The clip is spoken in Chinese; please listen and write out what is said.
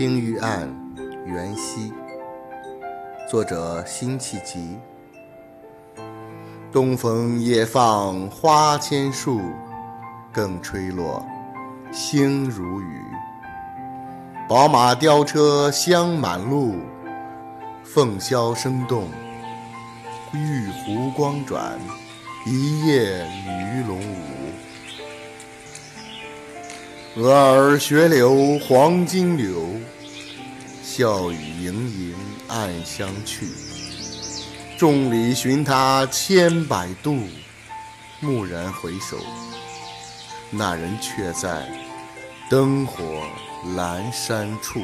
青玉案·元夕，作者辛弃疾。东风夜放花千树，更吹落，星如雨。宝马雕车香满路，凤箫声动，玉壶光转，一夜鱼龙舞。蛾儿雪柳黄金柳，笑语盈盈暗香去。众里寻他千百度，蓦然回首，那人却在灯火阑珊处。